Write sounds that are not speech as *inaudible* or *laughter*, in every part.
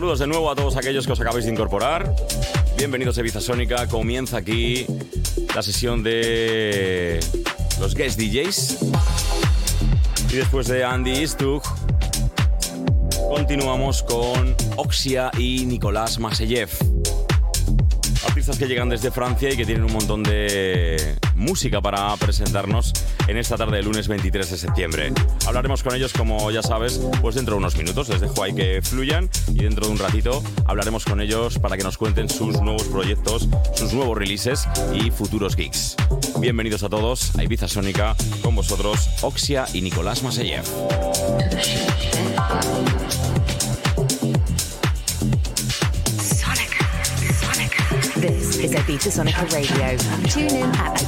saludos de nuevo a todos aquellos que os acabáis de incorporar. Bienvenidos a Ibiza. Comienza aquí la sesión de los guest DJs. Y después de Andy Istug, continuamos con Oxia y Nicolás Maseyev. Artistas que llegan desde Francia y que tienen un montón de música para presentarnos en esta tarde del lunes 23 de septiembre. Hablaremos con ellos, como ya sabes, pues dentro de unos minutos. Les dejo ahí que fluyan y dentro de un ratito hablaremos con ellos para que nos cuenten sus nuevos proyectos, sus nuevos releases y futuros gigs. Bienvenidos a todos a Ibiza Sónica, con vosotros Oxia y Nicolás Maseyev. This is Sonica Radio. Tune in at.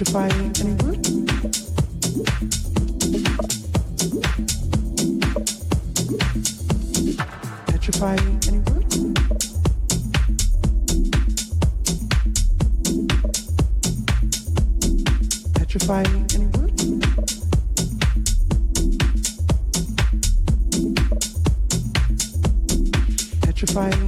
electrifying and important. Petrifying and important. Petrifying and. Petrifying.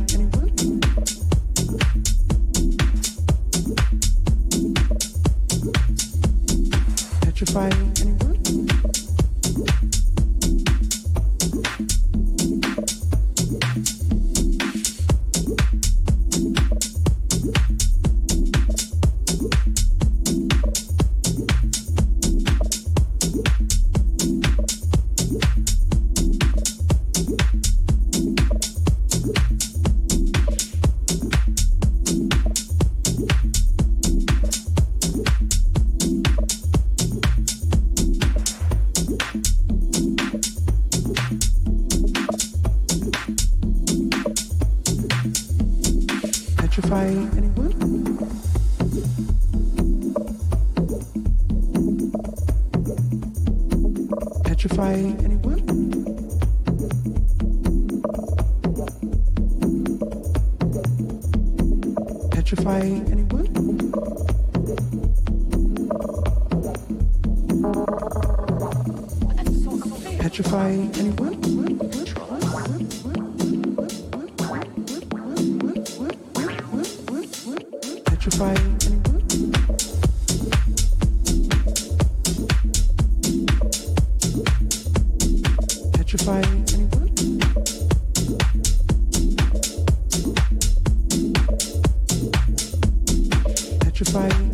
Petrified.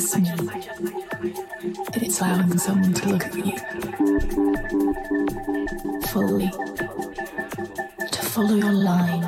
just me. It's allowing someone to look at you fully, to follow your line.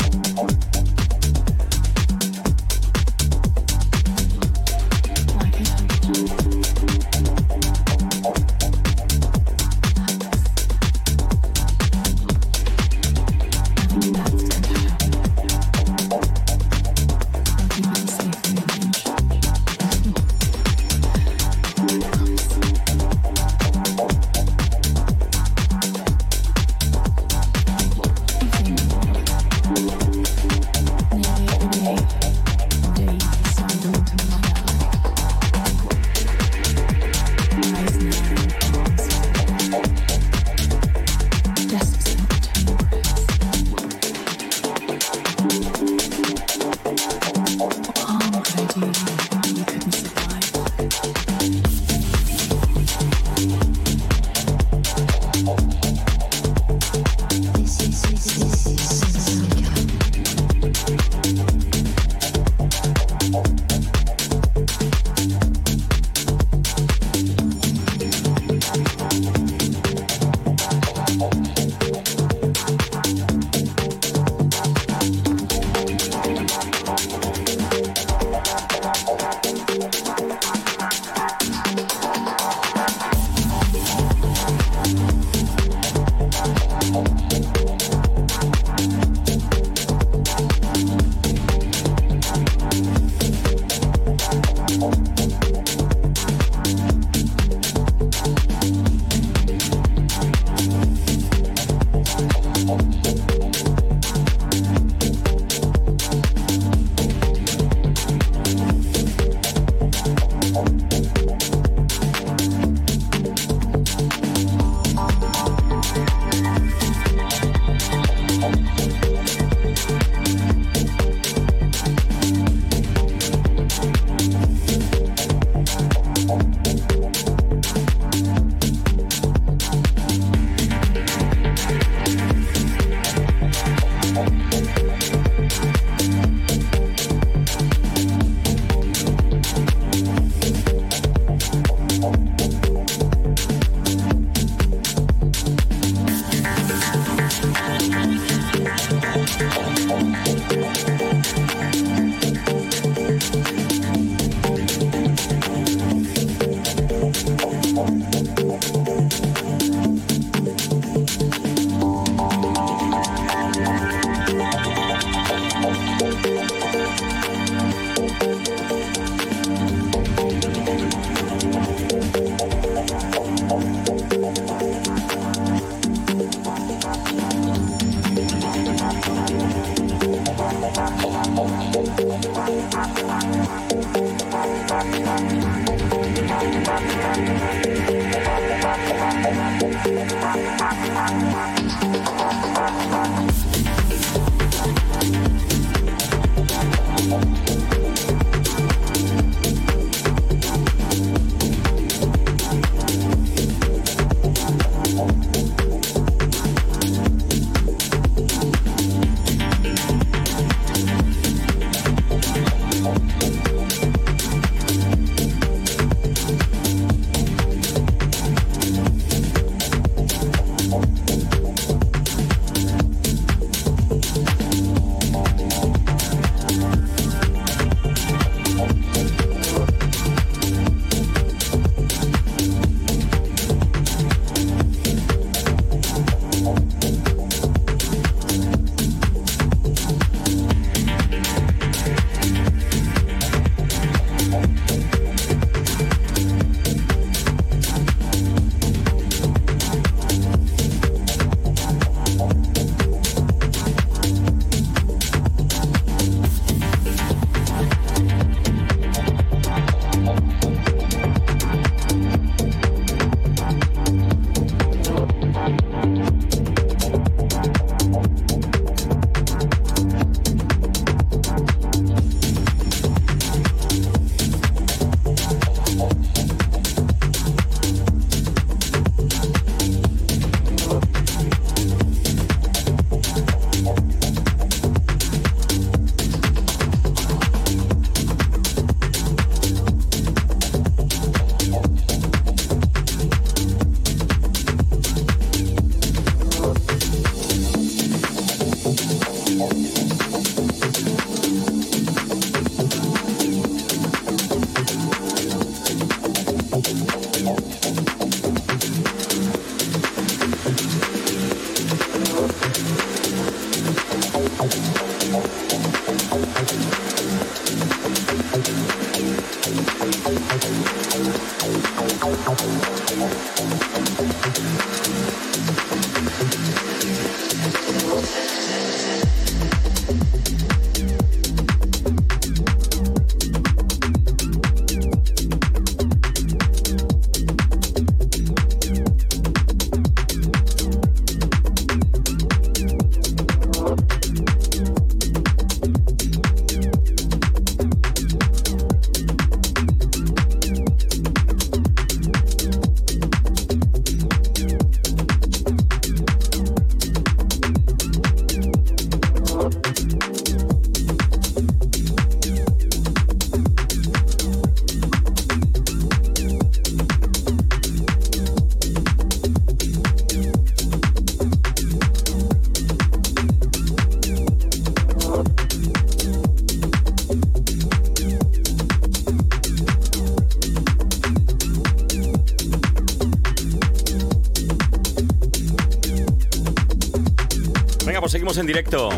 En directo.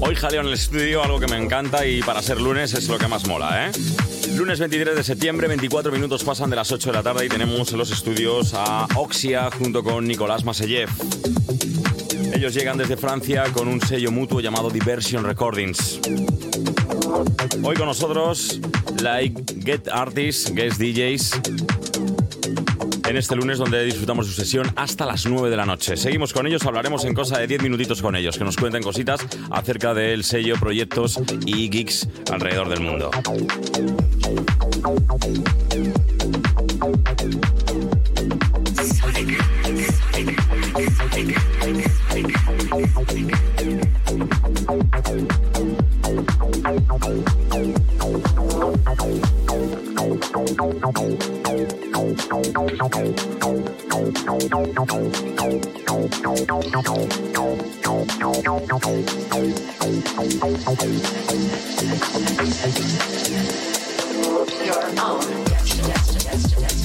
Hoy jaleo en el estudio, algo que me encanta y para ser lunes es lo que más mola, ¿eh? Lunes 23 de septiembre, 24 minutos pasan de las 8 de la tarde y tenemos en los estudios a Oxia junto con Nicolás Maseyev. Ellos llegan desde Francia con un sello mutuo llamado Diversion Recordings. Hoy con nosotros, like Get Artists, Guest DJs, en este lunes donde disfrutamos su sesión hasta las 9 de la noche. Seguimos con ellos, hablaremos en cosa de 10 minutitos con ellos, que nos cuenten cositas acerca del sello, proyectos y geeks alrededor del mundo. Your own.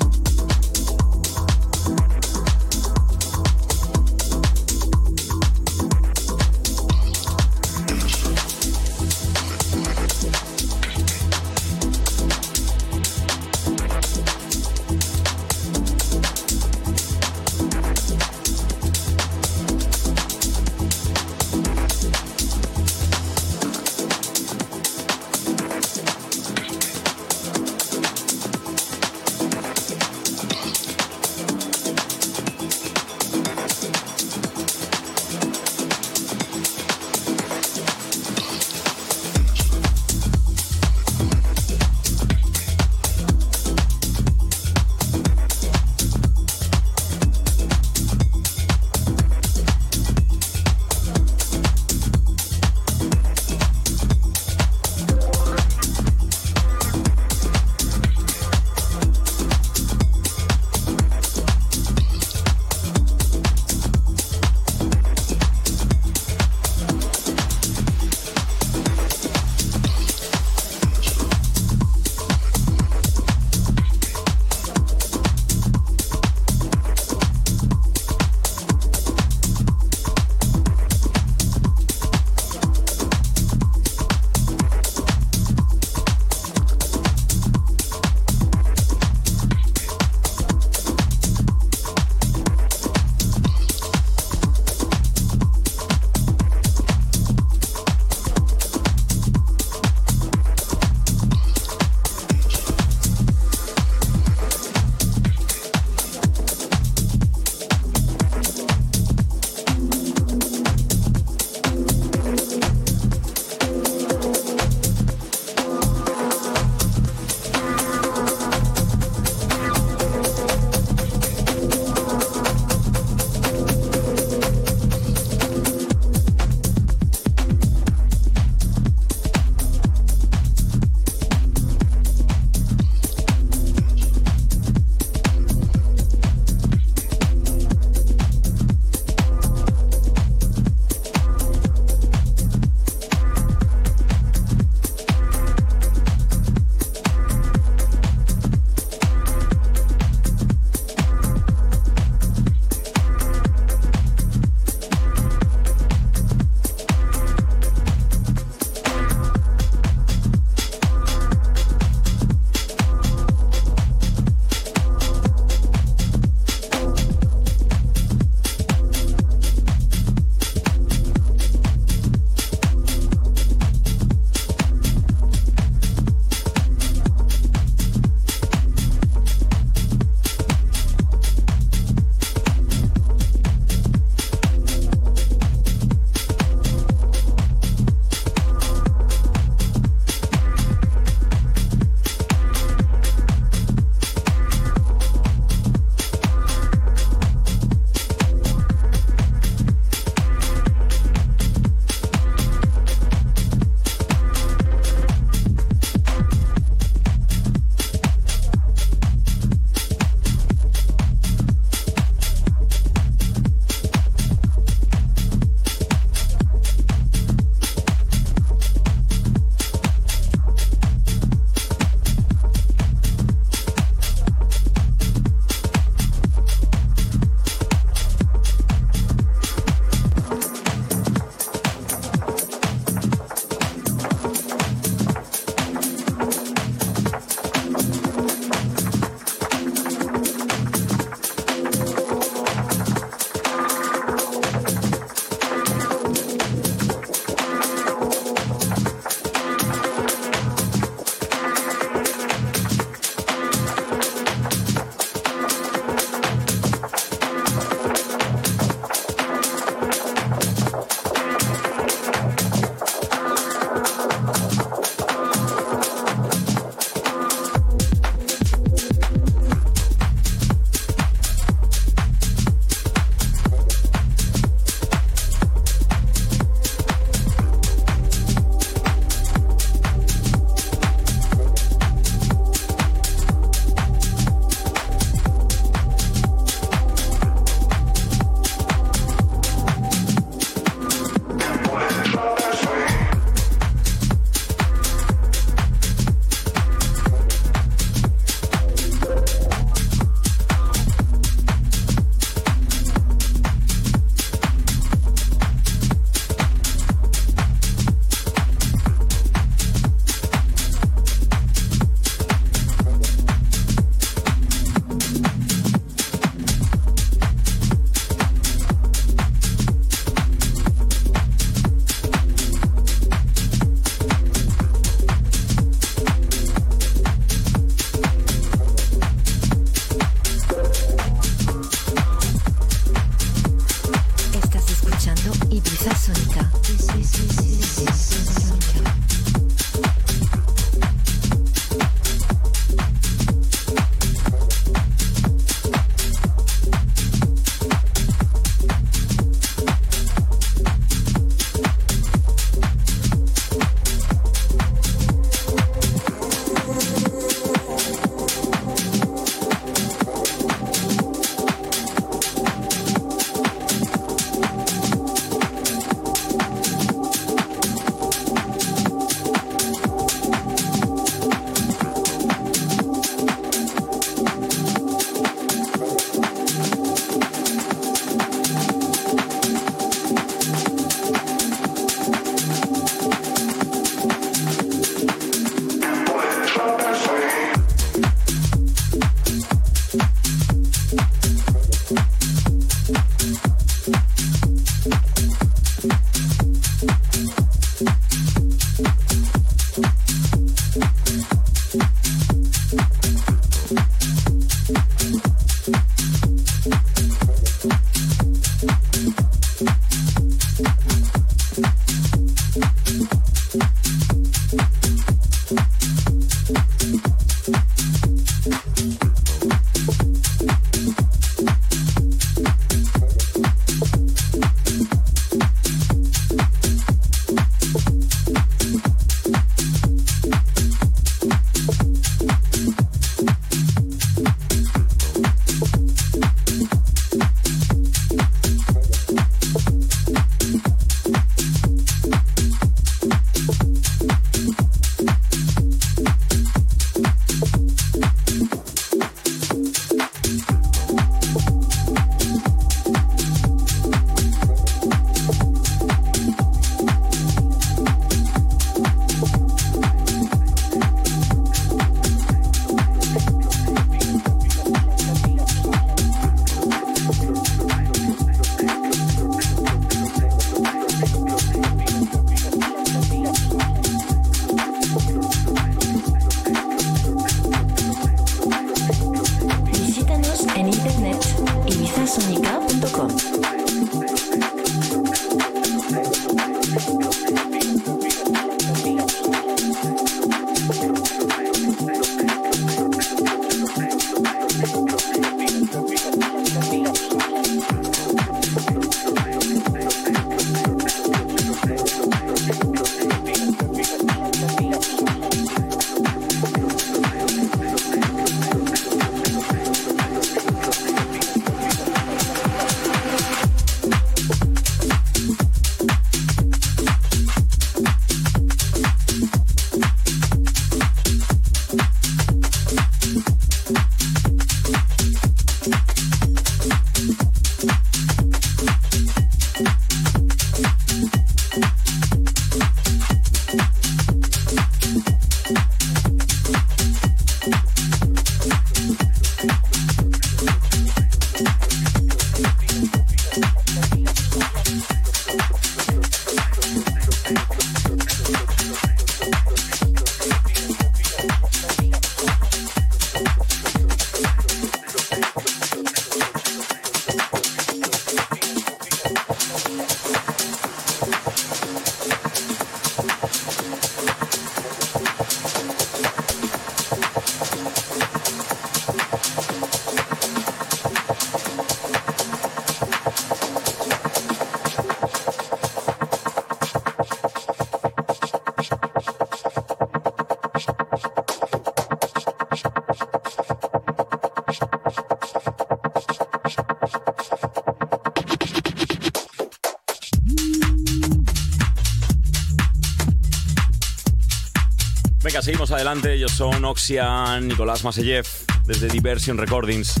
Seguimos adelante. Ellos son Oxian, Nicolás Maseyev, desde Diversion Recordings,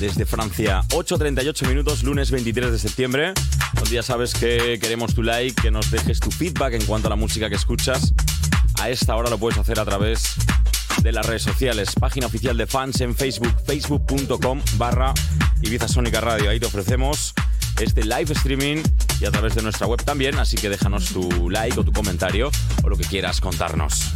desde Francia. 8.38 minutos, lunes 23 de septiembre. Donde ya sabes que queremos tu like, que nos dejes tu feedback en cuanto a la música que escuchas. A esta hora lo puedes hacer a través de las redes sociales. Página oficial de fans en Facebook, facebook.com barra Ibiza Sónica Radio. Ahí te ofrecemos este live streaming y a través de nuestra web también, así que déjanos tu like o tu comentario o lo que quieras contarnos.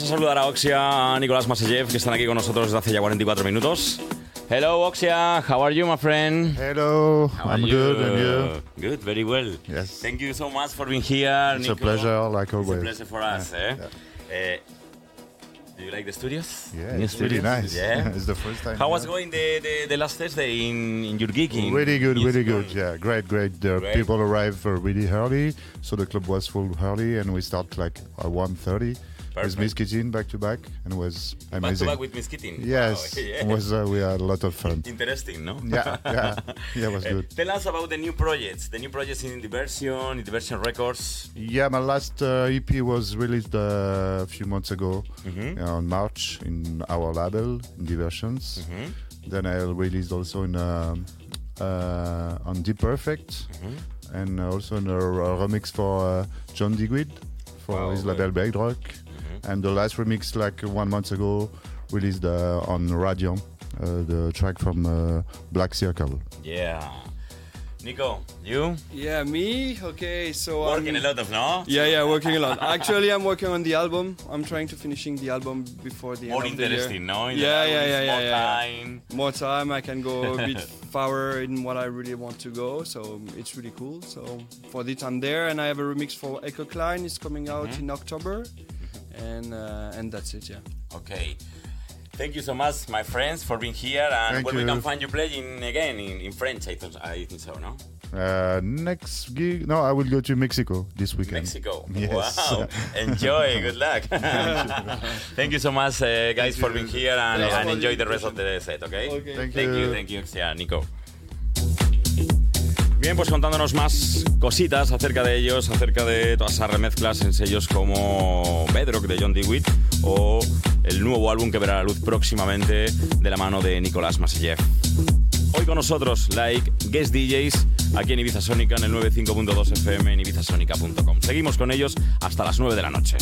Vamos a saludar a Oxia, a Nicolás Maseyev, que están aquí con nosotros desde hace ya 44 minutos. Hello, Oxia. How are you, my friend? Hello, How I'm good, and you? Good, very well. Yes. Thank you so much for being here. It's Nico. a pleasure, like It's a always. pleasure for us. Eh? Eh, do you like the studios? Yeah, New it's really studios? nice. Yeah. *laughs* it's the first time. How was going the, the, the last Thursday in, in your gig? In Really good, really good. Yeah, great, great. The Great. people arrived uh, really early, so the club was full early, and we start like at 1.30 with Perfect. Miss Kitchen back to back, and was Back to amazing. back with yes, Wow, yeah. was uh, we had a lot of fun. Interesting, no? yeah, yeah, yeah, it was *laughs* Eh, good. Tell us about the new projects, the new projects in Diversion, in Diversion Records. Yeah, my last uh, EP was released uh, a few months ago Mm-hmm. uh, on March in our label, in Diversions. Mm-hmm. Then I released also in um, uh, on Deep Perfect Mm-hmm. and also in a, a remix for uh, John Digweed for Wow, his label Bedrock. And the last remix, like one month ago, released uh, on Radiant, uh, the track from uh, Black Circle. Yeah. Nico, you? Yeah, me. Okay, so Working I'm, a lot of, no? Yeah, yeah, working a lot. Actually, I'm working on the album. I'm trying to finishing the album before the More end of the year. interesting, no? In the Yeah, album, yeah, yeah, more yeah, yeah. time. More time, I can go a bit *laughs* farther in what I really want to go. So it's really cool. So for this, I'm there, and I have a remix for Echo Klein. It's coming out Mm-hmm. in October, and uh, and that's it. Yeah. Okay. Thank you so much, my friends, for being here. And Thank when we can find you playing again in, in French, I, thought, I think so, no? Uh, next gig, no, I will go to Mexico this weekend. Mexico. Yes. Wow. *laughs* Enjoy. Good luck. *laughs* Thank you so much, uh, guys, for being here and, and enjoy the the rest of the set, okay? Okay. Thank Thank you, you. thank you, yeah, Nico. Bien, pues contándonos más cositas acerca de ellos, acerca de todas esas remezclas en sellos como Bedrock de John DeWitt o el nuevo álbum que verá la luz próximamente de la mano de Nicolás Maseyev. Hoy con nosotros, like Guest DJs, aquí en Ibiza Sónica en el 95.2 FM en ibizasonica.com. Seguimos con ellos hasta las 9 de la noche.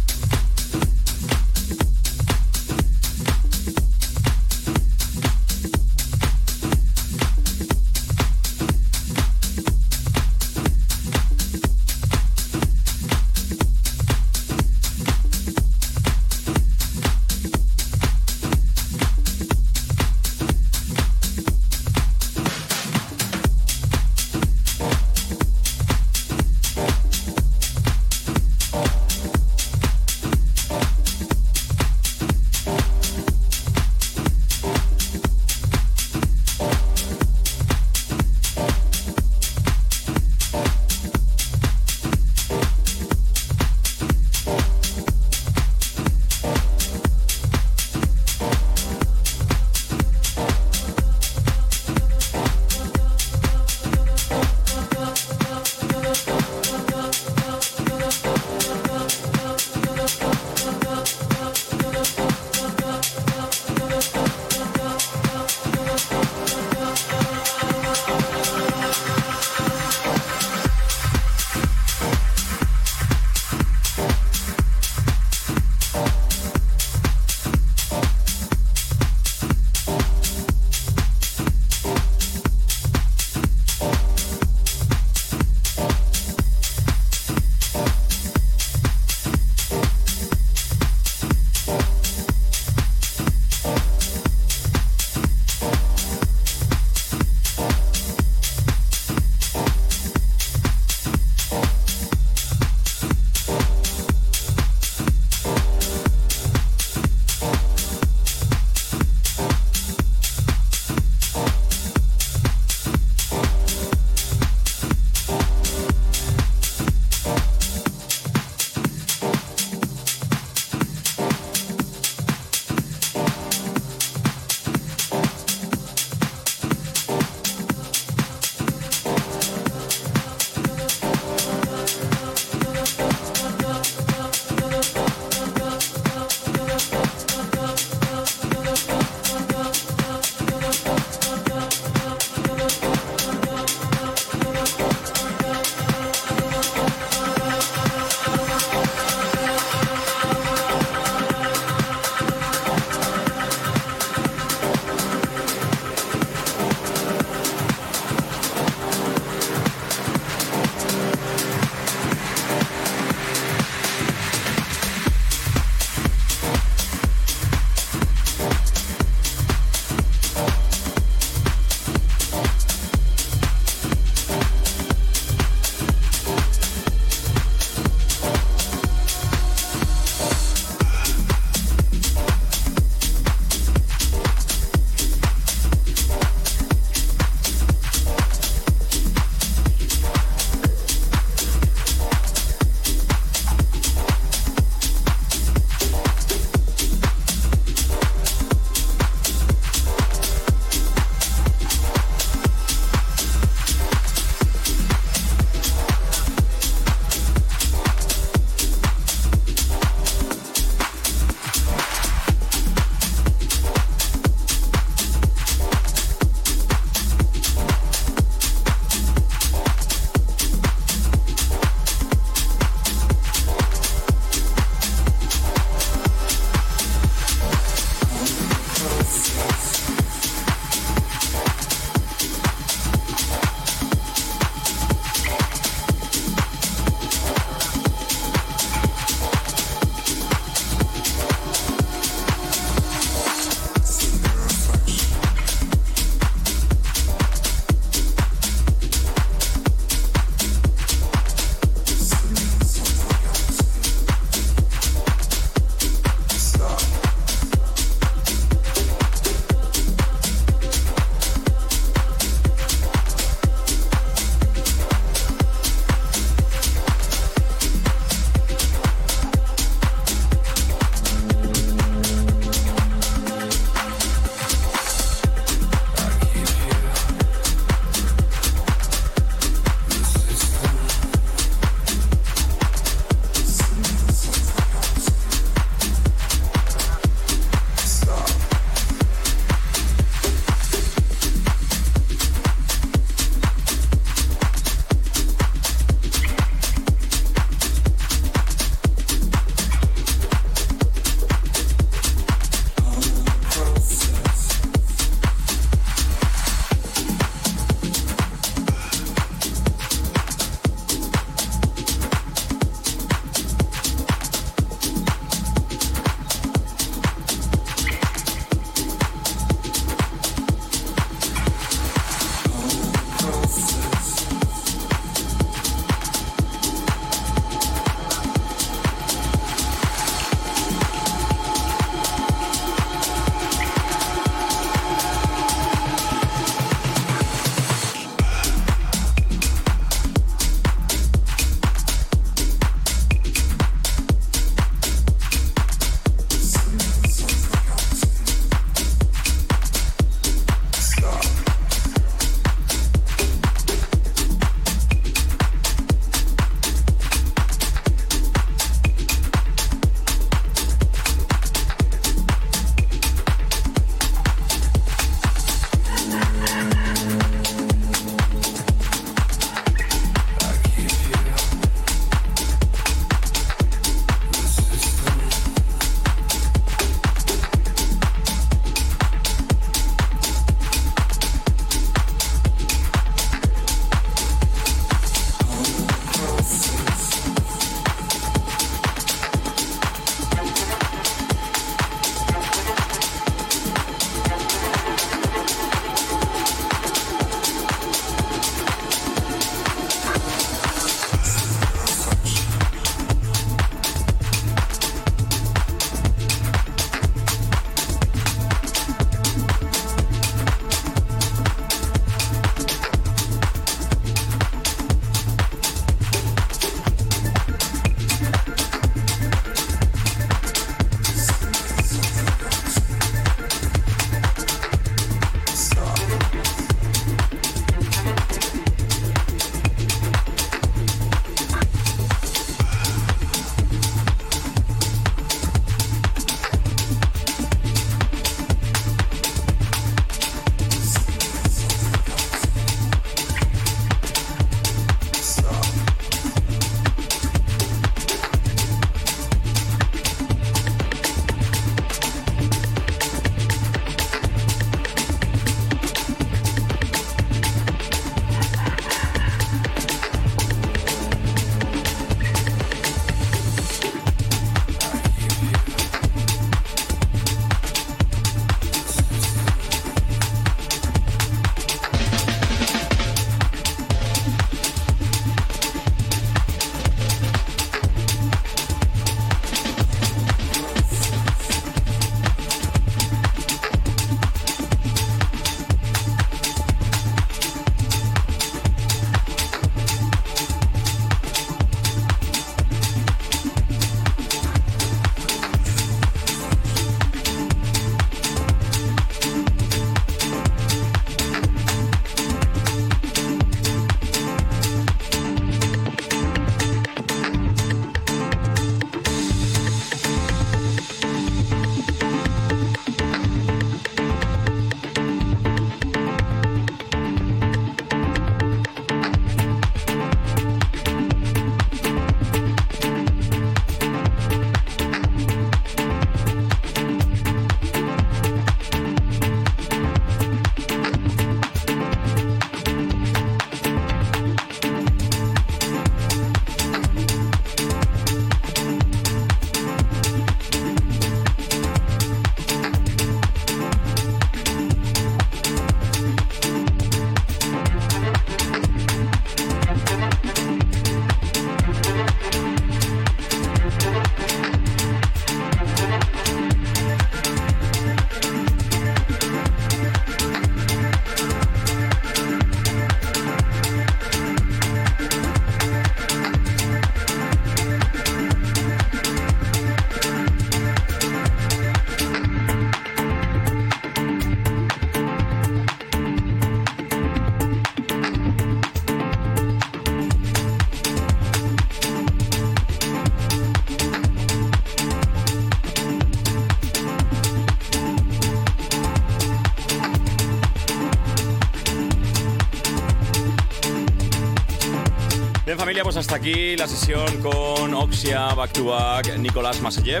Familia, pues hasta aquí la sesión con Oxia, Back to Back, Nicolás Maseyev,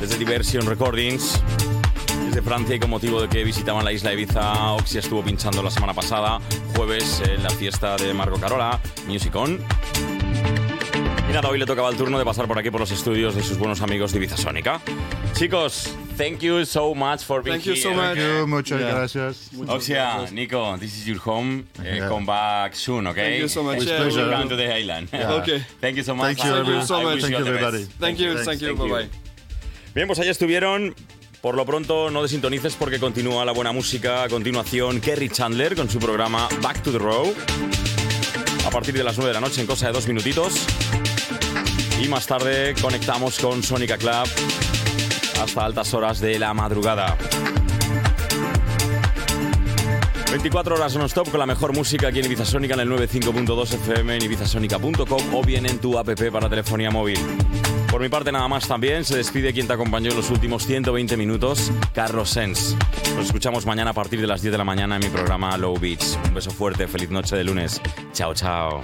desde Diversion Recordings, desde Francia y con motivo de que visitaban la isla de Ibiza, Oxia estuvo pinchando la semana pasada, jueves, en la fiesta de Marco Carola, Music On. Y nada, hoy le tocaba el turno de pasar por aquí por los estudios de sus buenos amigos de Ibiza Sónica. Chicos, thank you so much for being Thank you so here. much. Thank you, muchas Yeah. gracias. Oxia, Nico, this is your home. Uh, Yeah. Come back soon, okay? Thank you so much. With Yeah, pleasure. Come to the island. Yeah. *laughs* Okay. Thank you so much. Thank you, uh, everyone. so much. Thank you, everybody. Thank you, thank you, Thank bye you. bye. Bien, pues ahí estuvieron. Por lo pronto, no desintonices porque continúa la buena música. A continuación, Kerry Chandler con su programa Back to the Row. A partir de las 9 de la noche, en cosa de dos minutitos. Y más tarde conectamos con Sónica Club hasta altas horas de la madrugada. 24 horas non-stop con la mejor música aquí en Ibiza Sónica en el 95.2 FM en ibizasonica.com o bien en tu app para telefonía móvil. Por mi parte nada más también, se despide quien te acompañó en los últimos 120 minutos, Carlos Sens. Nos escuchamos mañana a partir de las 10 de la mañana en mi programa Low Beats. Un beso fuerte, feliz noche de lunes. Chao, chao.